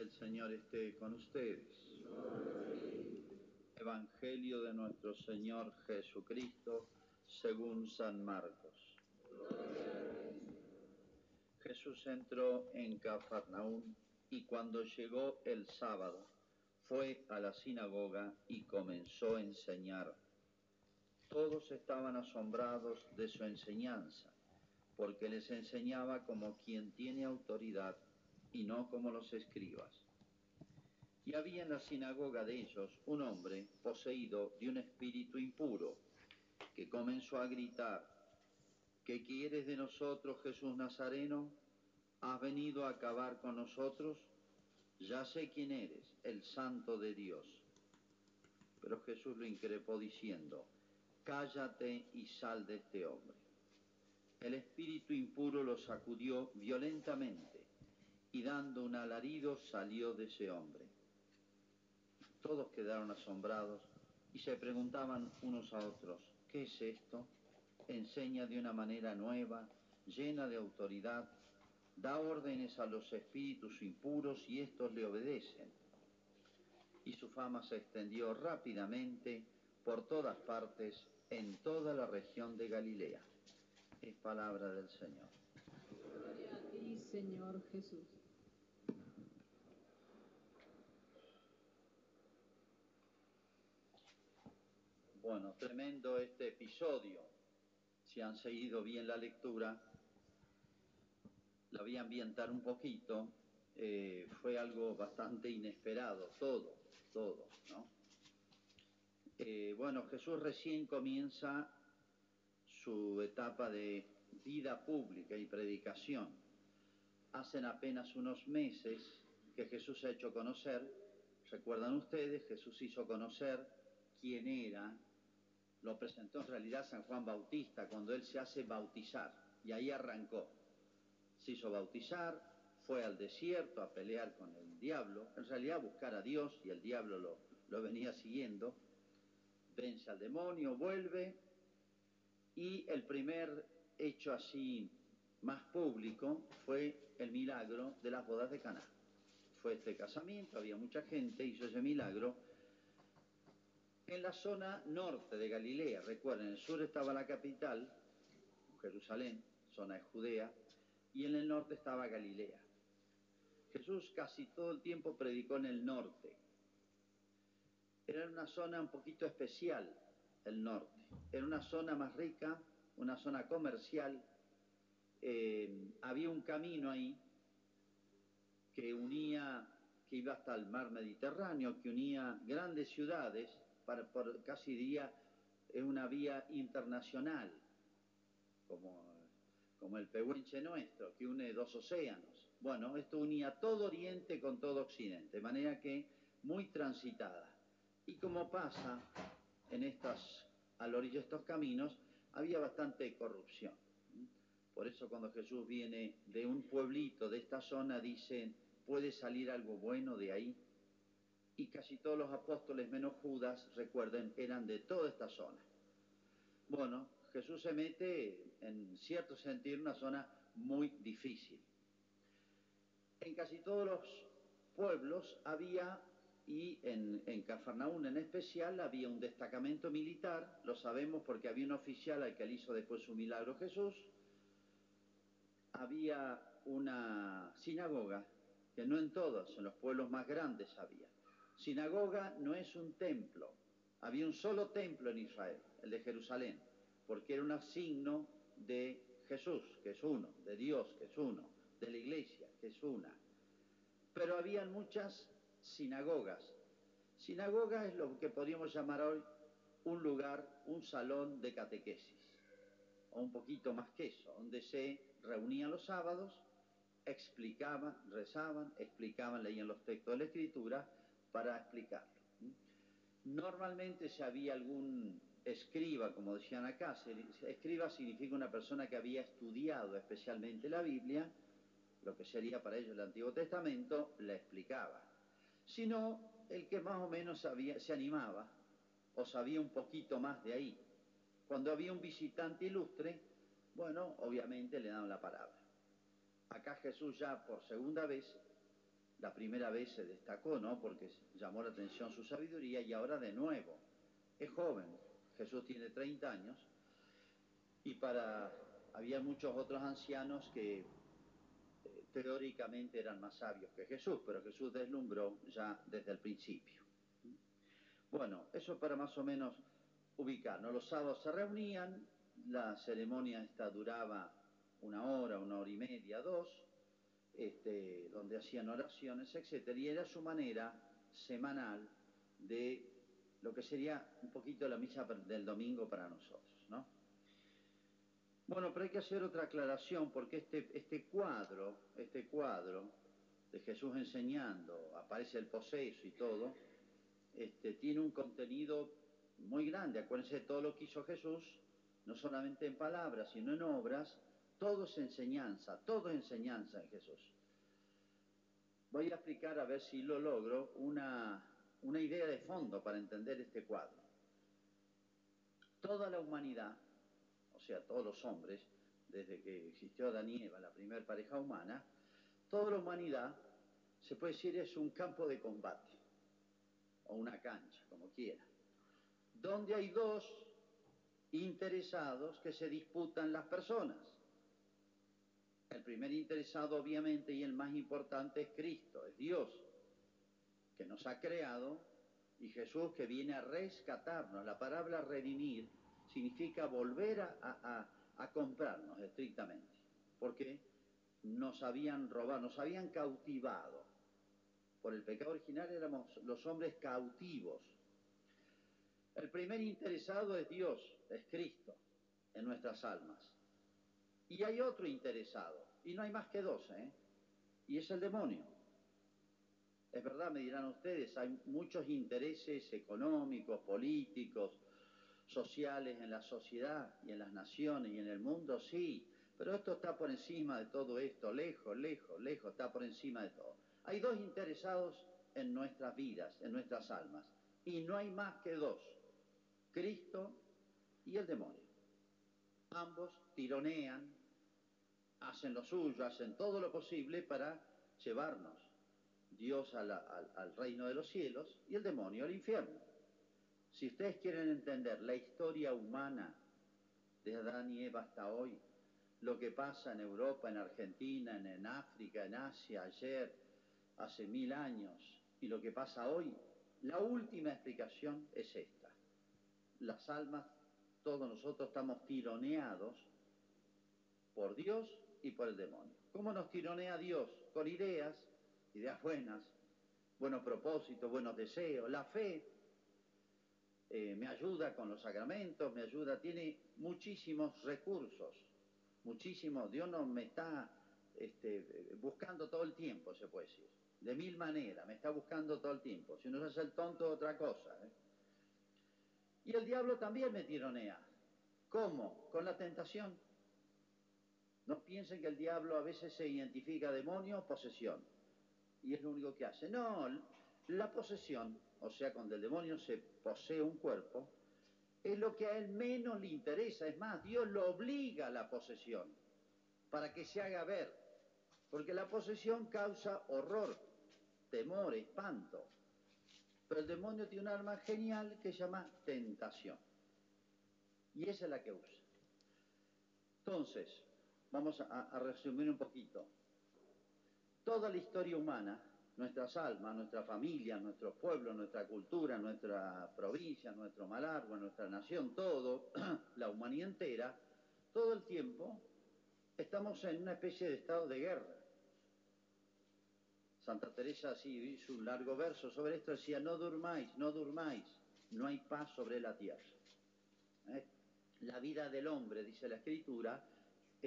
El Señor esté con ustedes. Evangelio de nuestro Señor Jesucristo según San Marcos. Jesús entró en Cafarnaún y cuando llegó el sábado fue a la sinagoga y comenzó a enseñar. Todos estaban asombrados de su enseñanza, porque les enseñaba como quien tiene autoridad y no como los escribas. Y había en la sinagoga de ellos un hombre poseído de un espíritu impuro, que comenzó a gritar, ¿qué quieres de nosotros, Jesús Nazareno? ¿Has venido a acabar con nosotros? Ya sé quién eres, el santo de Dios. Pero Jesús lo increpó diciendo, cállate y sal de este hombre. El espíritu impuro lo sacudió violentamente y dando un alarido salió de ese hombre. Todos quedaron asombrados y se preguntaban unos a otros, ¿qué es esto? Enseña de una manera nueva, llena de autoridad, da órdenes a los espíritus impuros y estos le obedecen. Y su fama se extendió rápidamente por todas partes en toda la región de Galilea. Es palabra del Señor. Gloria a ti, Señor Jesús. Bueno, tremendo este episodio. Si han seguido bien la lectura, la voy a ambientar un poquito. Eh, fue algo bastante inesperado, todo, todo, ¿no? Eh, bueno, Jesús recién comienza su etapa de vida pública y predicación. Hacen apenas unos meses que Jesús ha hecho conocer, recuerdan ustedes, Jesús hizo conocer quién era, lo presentó en realidad San Juan Bautista cuando él se hace bautizar y ahí arrancó. Se hizo bautizar, fue al desierto a pelear con el diablo, en realidad a buscar a Dios y el diablo lo, lo venía siguiendo, vence al demonio, vuelve y el primer hecho así más público fue el milagro de las bodas de Caná. Fue este casamiento, había mucha gente, hizo ese milagro en la zona norte de Galilea. Recuerden, en el sur estaba la capital, Jerusalén, zona de Judea, y en el norte estaba Galilea. Jesús casi todo el tiempo predicó en el norte. Era una zona un poquito especial, el norte. Era una zona más rica, una zona comercial. Eh, había un camino ahí que unía, que iba hasta el mar Mediterráneo, que unía grandes ciudades por, casi diría, es una vía internacional, como, como el Pehuenche nuestro, que une dos océanos. Bueno, esto unía todo Oriente con todo Occidente, de manera que muy transitada. Y como pasa en estas, a la orilla de estos caminos, había bastante corrupción. Por eso cuando Jesús viene de un pueblito de esta zona, dicen, ¿puede salir algo bueno de ahí? Y casi todos los apóstoles menos Judas, recuerden, eran de toda esta zona. Bueno, Jesús se mete en cierto sentido en una zona muy difícil. En casi todos los pueblos había, y en, en Cafarnaún en especial, había un destacamento militar, lo sabemos porque había un oficial al que le hizo después su milagro Jesús, había una sinagoga, que no en todos, en los pueblos más grandes había. Sinagoga no es un templo. Había un solo templo en Israel, el de Jerusalén, porque era un signo de Jesús, que es uno, de Dios, que es uno, de la iglesia, que es una. Pero habían muchas sinagogas. Sinagoga es lo que podríamos llamar hoy un lugar, un salón de catequesis, o un poquito más que eso, donde se reunían los sábados, explicaban, rezaban, explicaban, leían los textos de la Escritura, para explicarlo. Normalmente si había algún escriba, como decían acá, escriba significa una persona que había estudiado especialmente la Biblia, lo que sería para ellos el Antiguo Testamento, la explicaba. Si no, el que más o menos sabía, se animaba o sabía un poquito más de ahí. Cuando había un visitante ilustre, bueno, obviamente le daban la palabra. Acá Jesús ya por segunda vez la primera vez se destacó, ¿no? Porque llamó la atención su sabiduría y ahora de nuevo. Es joven, Jesús tiene 30 años y para había muchos otros ancianos que eh, teóricamente eran más sabios que Jesús, pero Jesús deslumbró ya desde el principio. Bueno, eso para más o menos ubicarnos. Los sábados se reunían, la ceremonia esta duraba una hora, una hora y media, dos, este, donde hacían oraciones, etc. Y era su manera semanal de lo que sería un poquito la misa del domingo para nosotros, ¿no? Bueno, pero hay que hacer otra aclaración porque este, este cuadro, este cuadro de Jesús enseñando, aparece el poseso y todo, este, tiene un contenido muy grande. Acuérdense de todo lo que hizo Jesús, no solamente en palabras, sino en obras, todo es enseñanza, todo es enseñanza en Jesús. Voy a explicar, a ver si lo logro, una, idea de fondo para entender este cuadro. Toda la humanidad, o sea, todos los hombres, desde que existió Adán y Eva, la primera pareja humana, toda la humanidad, se puede decir, es un campo de combate, o una cancha, como quiera, donde hay dos interesados que se disputan las personas. El primer interesado, obviamente, y el más importante es Cristo, es Dios, que nos ha creado, y Jesús que viene a rescatarnos. La palabra redimir significa volver a, comprarnos estrictamente, porque nos habían robado, nos habían cautivado. Por el pecado original éramos los hombres cautivos. El primer interesado es Dios, es Cristo, en nuestras almas. Y hay otro interesado, y no hay más que dos, ¿eh? Y es el demonio. Es verdad, me dirán ustedes, hay muchos intereses económicos, políticos, sociales en la sociedad y en las naciones y en el mundo, sí, pero esto está por encima de todo esto, lejos, lejos, lejos, está por encima de todo. Hay dos interesados en nuestras vidas, en nuestras almas, y no hay más que dos, Cristo y el demonio. Ambos tironean, hacen lo suyo, hacen todo lo posible para llevarnos Dios al, reino de los cielos y el demonio al infierno. Si ustedes quieren entender la historia humana de Adán y Eva hasta hoy, lo que pasa en Europa, en Argentina, en, en, África, en Asia, ayer, hace mil años, y lo que pasa hoy, la última explicación es esta. Las almas, todos nosotros estamos tironeados por Dios y por el demonio. ¿Cómo nos tironea Dios? Con ideas, ideas buenas, buenos propósitos, buenos deseos, la fe. Eh, me ayuda con los sacramentos, me ayuda, tiene muchísimos recursos, muchísimos. Dios no me está este, buscando todo el tiempo, se puede decir, de mil maneras, me está buscando todo el tiempo. Si uno se hace el tonto, otra cosa. ¿eh? Y el diablo también me tironea. ¿Cómo? Con la tentación. No piensen que el diablo a veces se identifica demonio o posesión. Y es lo único que hace. No, la posesión, o sea, cuando el demonio se posee un cuerpo, es lo que a él menos le interesa. Es más, Dios lo obliga a la posesión para que se haga ver. Porque la posesión causa horror, temor, espanto. Pero el demonio tiene un arma genial que se llama tentación. Y esa es la que usa. Entonces, vamos a, resumir un poquito. Toda la historia humana, nuestras almas, nuestra familia, nuestro pueblo, nuestra cultura, nuestra provincia, nuestro Malargüe, nuestra nación, todo, la humanidad entera, todo el tiempo estamos en una especie de estado de guerra. Santa Teresa así hizo un largo verso sobre esto, decía, no durmáis, no durmáis, no hay paz sobre la tierra. ¿Eh? La vida del hombre, dice la Escritura,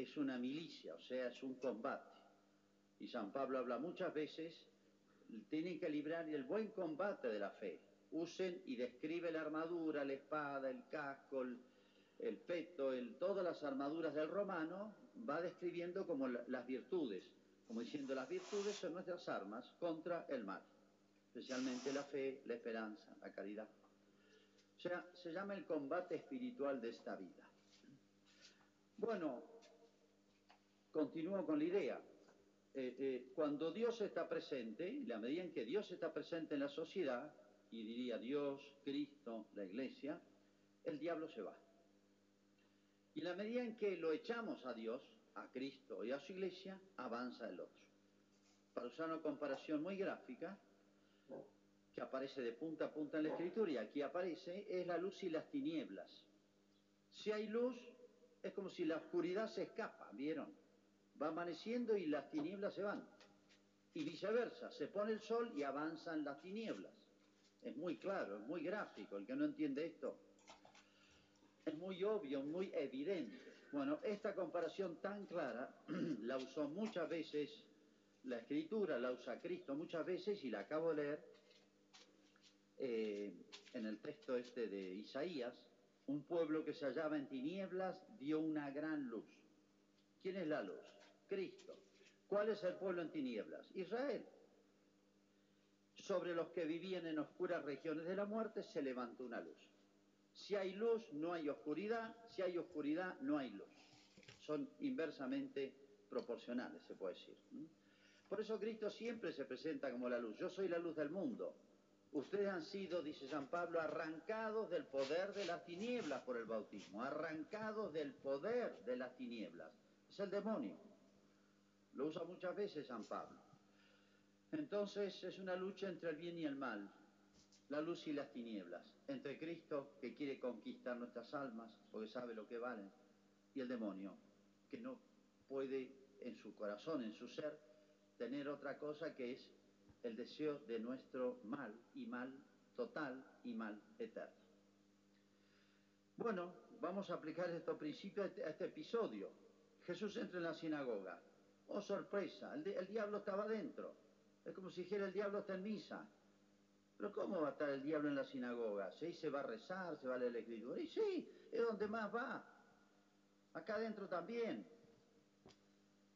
es una milicia, o sea, es un combate. Y San Pablo habla muchas veces, tienen que librar el buen combate de la fe. Usen y describe la armadura, la espada, el casco, el, el peto, todas las armaduras del romano, va describiendo como la, las virtudes, como diciendo las virtudes son nuestras armas contra el mal, especialmente la fe, la esperanza, la caridad. O sea, se llama el combate espiritual de esta vida. Bueno, continúo con la idea. eh, eh, cuando Dios está presente, en la medida en que Dios está presente en la sociedad, y diría Dios, Cristo, la iglesia, el diablo se va. Y la medida en que lo echamos a Dios, a Cristo y a su iglesia, avanza el otro. Para usar una comparación muy gráfica, que aparece de punta a punta en la escritura y aquí aparece, es la luz y las tinieblas. Si hay luz, es como si la oscuridad se escapa, ¿vieron? Va amaneciendo y las tinieblas se van. Y viceversa, se pone el sol y avanzan las tinieblas. Es muy claro, es muy gráfico. El que no entiende esto es muy obvio, muy evidente. Bueno, esta comparación tan clara la usó muchas veces la escritura, la usa Cristo muchas veces y la acabo de leer eh, en el texto este de Isaías. Un pueblo que se hallaba en tinieblas dio una gran luz. ¿Quién es la luz? Cristo. ¿Cuál es el pueblo en tinieblas? Israel. Sobre los que vivían en oscuras regiones de la muerte se levantó una luz. Si hay luz, no hay oscuridad. Si hay oscuridad, no hay luz. Son inversamente proporcionales, se puede decir. Por eso Cristo siempre se presenta como la luz. Yo soy la luz del mundo. Ustedes han sido, dice San Pablo, arrancados del poder de las tinieblas por el bautismo, arrancados del poder de las tinieblas. Es el demonio. Lo usa muchas veces San Pablo. Entonces es una lucha entre el bien y el mal, la luz y las tinieblas, entre Cristo que quiere conquistar nuestras almas porque sabe lo que valen, y el demonio que no puede en su corazón, en su ser, tener otra cosa que es el deseo de nuestro mal y mal total y mal eterno. Bueno, vamos a aplicar estos principios a este episodio. Jesús entra en la sinagoga. Oh, sorpresa, el, diablo estaba dentro. Es como si dijera el diablo está en misa. Pero ¿cómo va a estar el diablo en la sinagoga? ¿Sí? ¿Se va a rezar? ¿Se va a leer la escritura? Y sí, es donde más va. Acá adentro también.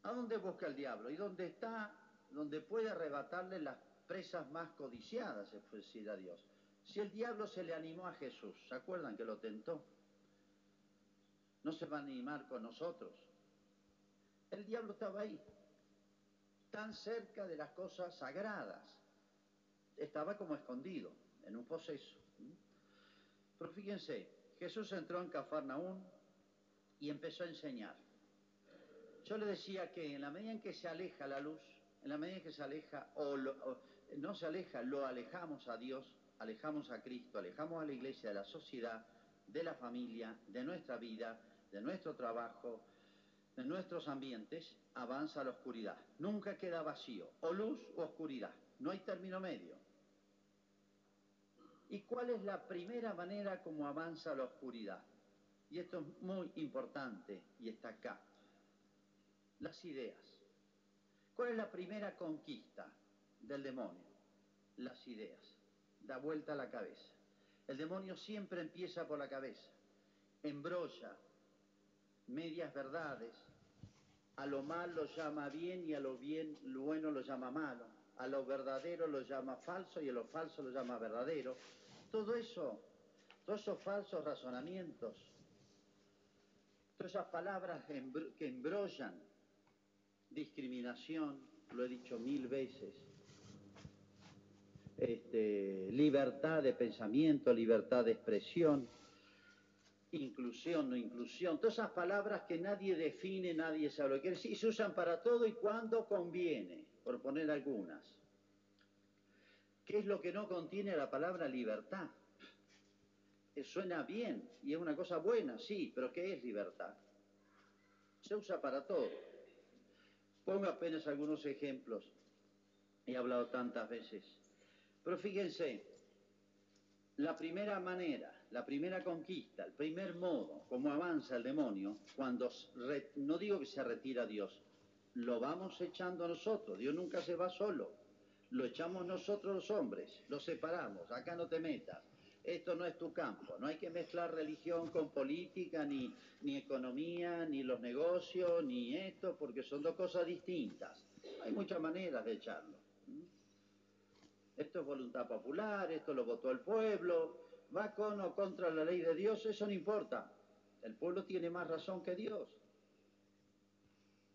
¿A dónde busca el diablo? ¿Y dónde está? Donde puede arrebatarle las presas más codiciadas, es decir, a Dios. Si el diablo se le animó a Jesús, ¿se acuerdan que lo tentó? No se va a animar con nosotros. El diablo estaba ahí, tan cerca de las cosas sagradas. Estaba como escondido, en un proceso. Pero fíjense, Jesús entró en Cafarnaún y empezó a enseñar. Yo le decía que en la medida en que se aleja la luz, en la medida en que se aleja, o no se aleja, lo alejamos a Dios, alejamos a Cristo, alejamos a la iglesia de la sociedad, de la familia, de nuestra vida, de nuestro trabajo, de nuestros ambientes, avanza la oscuridad. Nunca queda vacío, o luz o oscuridad. No hay término medio. ¿Y cuál es la primera manera como avanza la oscuridad? Y esto es muy importante y está acá. Las ideas. ¿Cuál es la primera conquista del demonio? Las ideas. Da vuelta a la cabeza. El demonio siempre empieza por la cabeza. Embrolla medias verdades. A lo mal lo llama bien y a lo bien, lo bueno lo llama malo. A lo verdadero lo llama falso y a lo falso lo llama verdadero. Todo eso, todos esos falsos razonamientos, todas esas palabras que embrollan, discriminación, lo he dicho mil veces, este, libertad de pensamiento, libertad de expresión, inclusión, no inclusión, todas esas palabras que nadie define, nadie sabe lo que decir, se usan para todo y cuando conviene, por poner algunas. ¿Qué es lo que no contiene la palabra libertad? Eh, suena bien y es una cosa buena, sí, pero ¿qué es libertad? Se usa para todo. Pongo apenas algunos ejemplos. He hablado tantas veces. Pero fíjense, la primera manera, la primera conquista, el primer modo, como avanza el demonio, cuando re, no digo que se retira Dios, lo vamos echando nosotros, Dios nunca se va solo, lo echamos nosotros los hombres, lo separamos, acá no te metas, esto no es tu campo, no hay que mezclar religión con política, ni, ni economía, ni los negocios, ni esto, porque son dos cosas distintas. Hay muchas maneras de echarlo. Esto es voluntad popular, esto lo votó el pueblo, va con o contra la ley de Dios, eso no importa. El pueblo tiene más razón que Dios.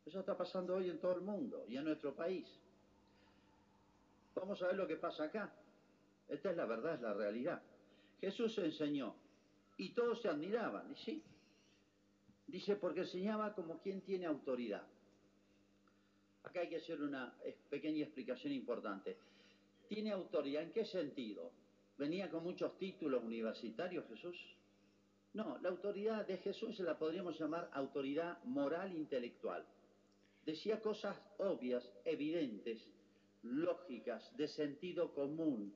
Eso está pasando hoy en todo el mundo y en nuestro país. Vamos a ver lo que pasa acá. Esta es la verdad, es la realidad. Jesús enseñó y todos se admiraban, y sí. Dice, porque enseñaba como quien tiene autoridad. Acá hay que hacer una pequeña explicación importante. ¿Tiene autoridad en qué sentido? ¿Venía con muchos títulos universitarios Jesús? No, la autoridad de Jesús se la podríamos llamar autoridad moral intelectual. Decía cosas obvias, evidentes, lógicas, de sentido común.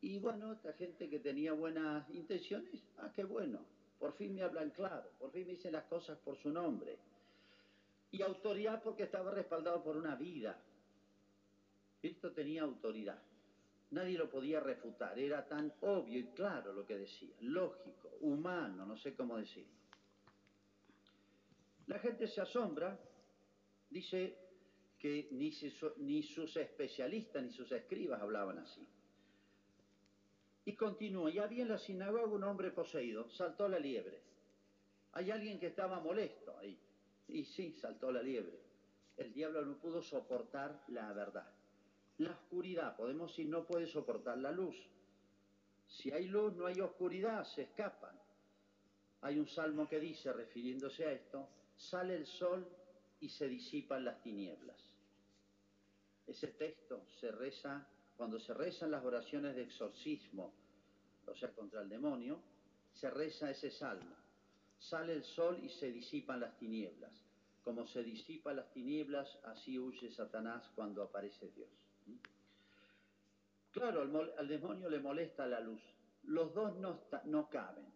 Y bueno, esta gente que tenía buenas intenciones, ah, qué bueno, por fin me hablan claro, por fin me dicen las cosas por su nombre. Y autoridad porque estaba respaldado por una vida. Cristo tenía autoridad. Nadie lo podía refutar, era tan obvio y claro lo que decía, lógico, humano, no sé cómo decirlo. La gente se asombra, dice que ni, sus especialistas ni sus escribas hablaban así. Y continúa, y había en la sinagoga un hombre poseído, saltó la liebre. Hay alguien que estaba molesto ahí. Y sí, saltó la liebre. El diablo no pudo soportar la verdad. La oscuridad, podemos decir, no puede soportar la luz. Si hay luz, no hay oscuridad, se escapan. Hay un salmo que dice, refiriéndose a esto, sale el sol y se disipan las tinieblas. Ese texto se reza, cuando se rezan las oraciones de exorcismo, o sea, contra el demonio, se reza ese salmo. Sale el sol y se disipan las tinieblas. Como se disipan las tinieblas, así huye Satanás cuando aparece Dios. Claro, al, demonio le molesta la luz. Los dos no, no caben.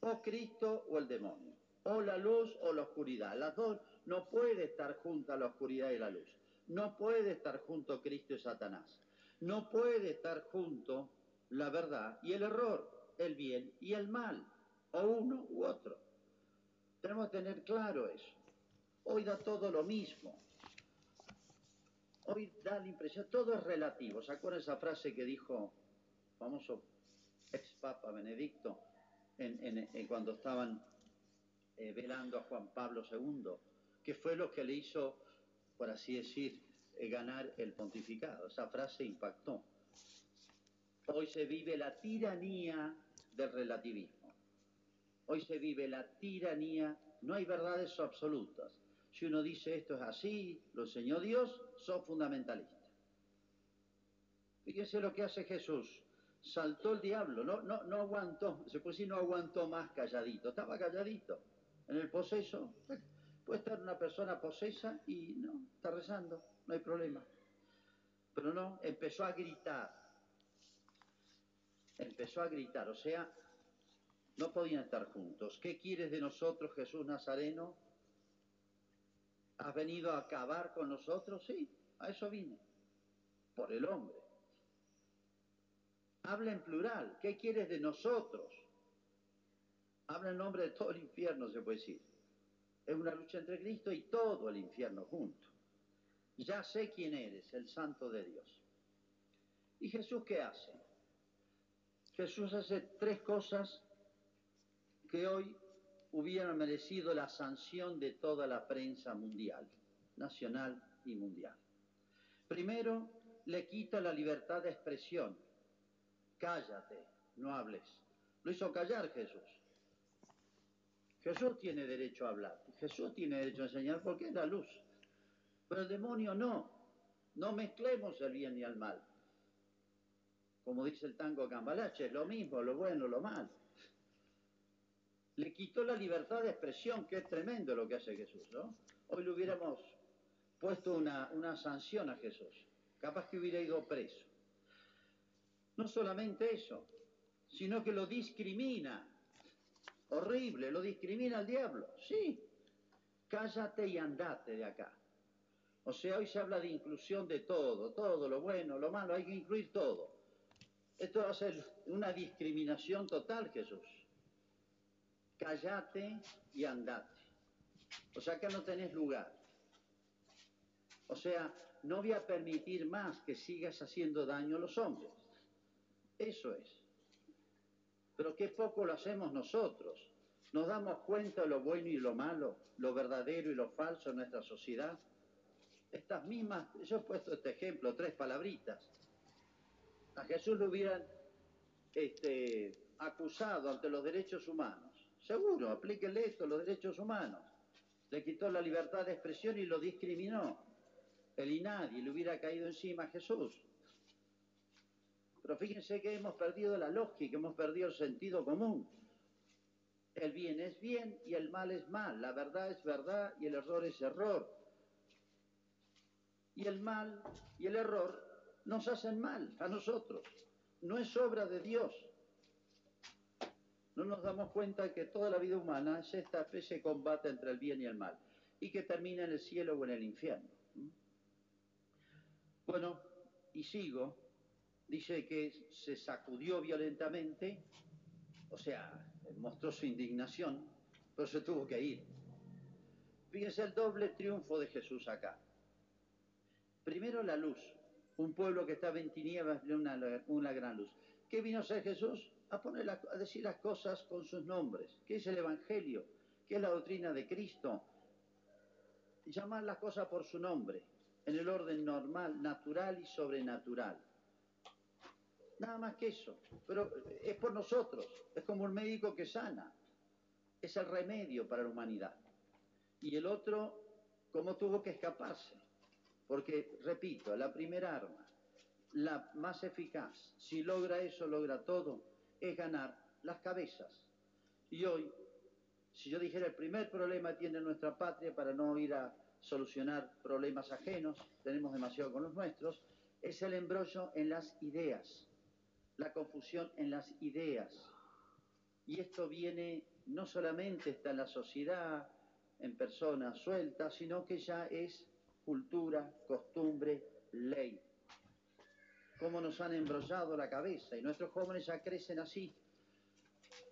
O Cristo o el demonio. O la luz o la oscuridad. Las dos no puede estar juntas la oscuridad y la luz. No puede estar junto Cristo y Satanás. No puede estar junto la verdad y el error, el bien y el mal, o uno u otro. Tenemos que tener claro eso. Hoy da todo lo mismo. Hoy da la impresión, todo es relativo. ¿Se acuerdan esa frase que dijo famoso ex Papa Benedicto en, cuando estaban eh, velando a Juan Pablo II? Que fue lo que le hizo, por así decir, eh, ganar el pontificado. Esa frase impactó. Hoy se vive la tiranía del relativismo. Hoy se vive la tiranía, no hay verdades absolutas. Si uno dice esto es así, lo enseñó Dios, sos fundamentalista. Fíjense lo que hace Jesús. Saltó el diablo, no, no, no aguantó, se puede decir no aguantó más calladito, estaba calladito. En el poseso, puede estar una persona posesa y no, está rezando, no hay problema. Pero no, empezó a gritar. Empezó a gritar, o sea, no podían estar juntos. ¿Qué quieres de nosotros, Jesús Nazareno? ¿Has venido a acabar con nosotros? Sí, a eso vine, por el hombre. Habla en plural, ¿qué quieres de nosotros? Habla en nombre de todo el infierno, se puede decir. Es una lucha entre Cristo y todo el infierno junto. Ya sé quién eres, el santo de Dios. ¿Y Jesús qué hace? Jesús hace tres cosas que hoy hubieran merecido la sanción de toda la prensa mundial, nacional y mundial. Primero, le quita la libertad de expresión. Cállate, no hables. Lo hizo callar Jesús. Jesús tiene derecho a hablar, Jesús tiene derecho a enseñar porque es la luz. Pero el demonio no. No mezclemos el bien y el mal. Como dice el tango Cambalache, es lo mismo, lo bueno, lo malo le quitó la libertad de expresión, que es tremendo lo que hace Jesús, ¿no? Hoy le hubiéramos puesto una, una sanción a Jesús, capaz que hubiera ido preso. No solamente eso, sino que lo discrimina. Horrible, lo discrimina al diablo. Sí, cállate y andate de acá. O sea, hoy se habla de inclusión de todo, todo, lo bueno, lo malo, hay que incluir todo. Esto va a ser una discriminación total, Jesús callate y andate. O sea que no tenés lugar. O sea, no voy a permitir más que sigas haciendo daño a los hombres. Eso es. Pero qué poco lo hacemos nosotros. ¿Nos damos cuenta de lo bueno y lo malo, lo verdadero y lo falso en nuestra sociedad? Estas mismas, yo he puesto este ejemplo, tres palabritas. A Jesús lo hubieran este, acusado ante los derechos humanos. Seguro, aplíquenle esto, los derechos humanos. Le quitó la libertad de expresión y lo discriminó. El INADI le hubiera caído encima a Jesús. Pero fíjense que hemos perdido la lógica, hemos perdido el sentido común. El bien es bien y el mal es mal, la verdad es verdad y el error es error. Y el mal y el error nos hacen mal a nosotros. No es obra de Dios. No nos damos cuenta que toda la vida humana es esta especie de combate entre el bien y el mal y que termina en el cielo o en el infierno. Bueno, y sigo. Dice que se sacudió violentamente, o sea, mostró su indignación, pero se tuvo que ir. Fíjense el doble triunfo de Jesús acá. Primero la luz, un pueblo que estaba en tinieblas una, una gran luz. ¿Qué vino a ser Jesús? A, poner a decir las cosas con sus nombres. ¿Qué es el Evangelio? ¿Qué es la doctrina de Cristo? Llamar las cosas por su nombre, en el orden normal, natural y sobrenatural. Nada más que eso. Pero es por nosotros. Es como un médico que sana. Es el remedio para la humanidad. Y el otro, como tuvo que escaparse. Porque, repito, la primera arma, la más eficaz, si logra eso, logra todo, es ganar las cabezas. Y hoy, si yo dijera el primer problema tiene nuestra patria para no ir a solucionar problemas ajenos, tenemos demasiado con los nuestros, es el embrollo en las ideas la confusión en las ideas. Y esto viene no solamente está en la sociedad, en personas sueltas, sino que ya es cultura, costumbre, ley. Cómo nos han embrollado la cabeza y nuestros jóvenes ya crecen así.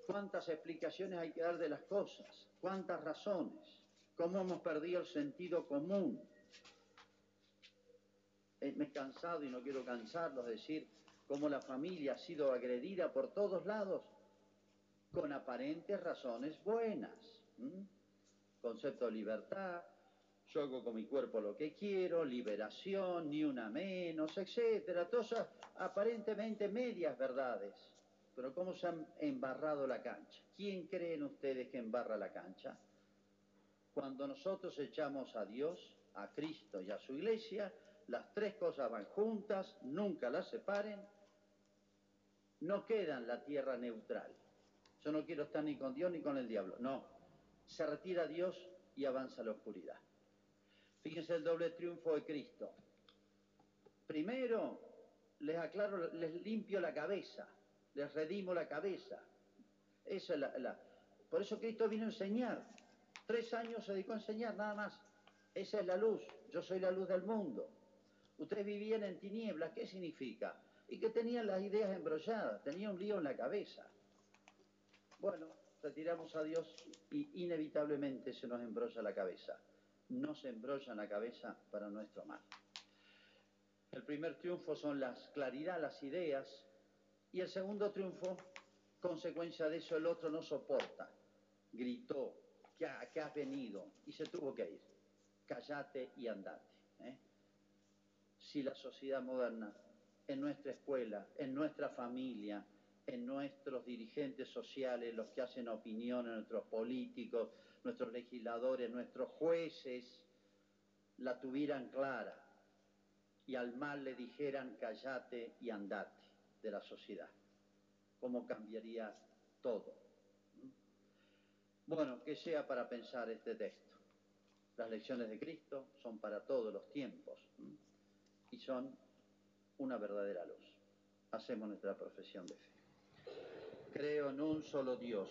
¿Cuántas explicaciones hay que dar de las cosas? ¿Cuántas razones? ¿Cómo hemos perdido el sentido común? Eh, me he cansado y no quiero cansarlos de decir cómo la familia ha sido agredida por todos lados, con aparentes razones buenas. Concepto de libertad, yo hago con mi cuerpo lo que quiero, liberación, ni una menos, etcétera, todas aparentemente medias verdades. Pero ¿cómo se han embarrado la cancha? ¿Quién creen ustedes que embarra la cancha? Cuando nosotros echamos a Dios, a Cristo y a su iglesia, las tres cosas van juntas, nunca las separen no queda en la tierra neutral. Yo no quiero estar ni con Dios ni con el diablo. No. Se retira Dios y avanza la oscuridad. Fíjense el doble triunfo de Cristo. Primero, les aclaro, les limpio la cabeza, les redimo la cabeza. Esa es la, Por eso Cristo vino a enseñar. Tres años se dedicó a enseñar, nada más. Esa es la luz. Yo soy la luz del mundo. Ustedes vivían en tinieblas. ¿Qué significa? y que tenía las ideas embrolladas, tenía un lío en la cabeza. Bueno, retiramos a Dios y inevitablemente se nos embrolla la cabeza. No se embrolla la cabeza para nuestro mal. El primer triunfo son las claridad, las ideas, y el segundo triunfo, consecuencia de eso, el otro no soporta. Gritó, que, has venido, y se tuvo que ir. Callate y andate. ¿eh? Si la sociedad moderna en nuestra escuela, en nuestra familia, en nuestros dirigentes sociales, los que hacen opinión, en nuestros políticos, nuestros legisladores, nuestros jueces, la tuvieran clara y al mal le dijeran callate y andate de la sociedad. ¿Cómo cambiaría todo? Bueno, que sea para pensar este texto. Las lecciones de Cristo son para todos los tiempos y son una verdadera luz. Hacemos nuestra profesión de fe. Creo en un solo Dios